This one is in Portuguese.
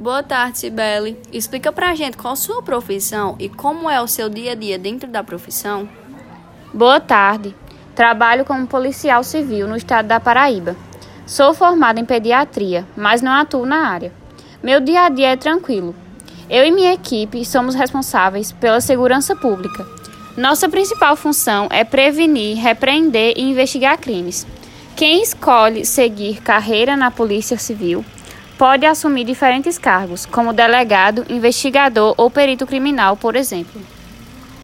Boa tarde, Cibele. Explica pra gente qual sua profissão e como é o seu dia a dia dentro da profissão. Boa tarde. Trabalho como policial civil no estado da Paraíba. Sou formada em pediatria, mas não atuo na área. Meu dia a dia é tranquilo. Eu e minha equipe somos responsáveis pela segurança pública. Nossa principal função é prevenir, repreender e investigar crimes. Quem escolhe seguir carreira na Polícia Civil pode assumir diferentes cargos, como delegado, investigador ou perito criminal, por exemplo.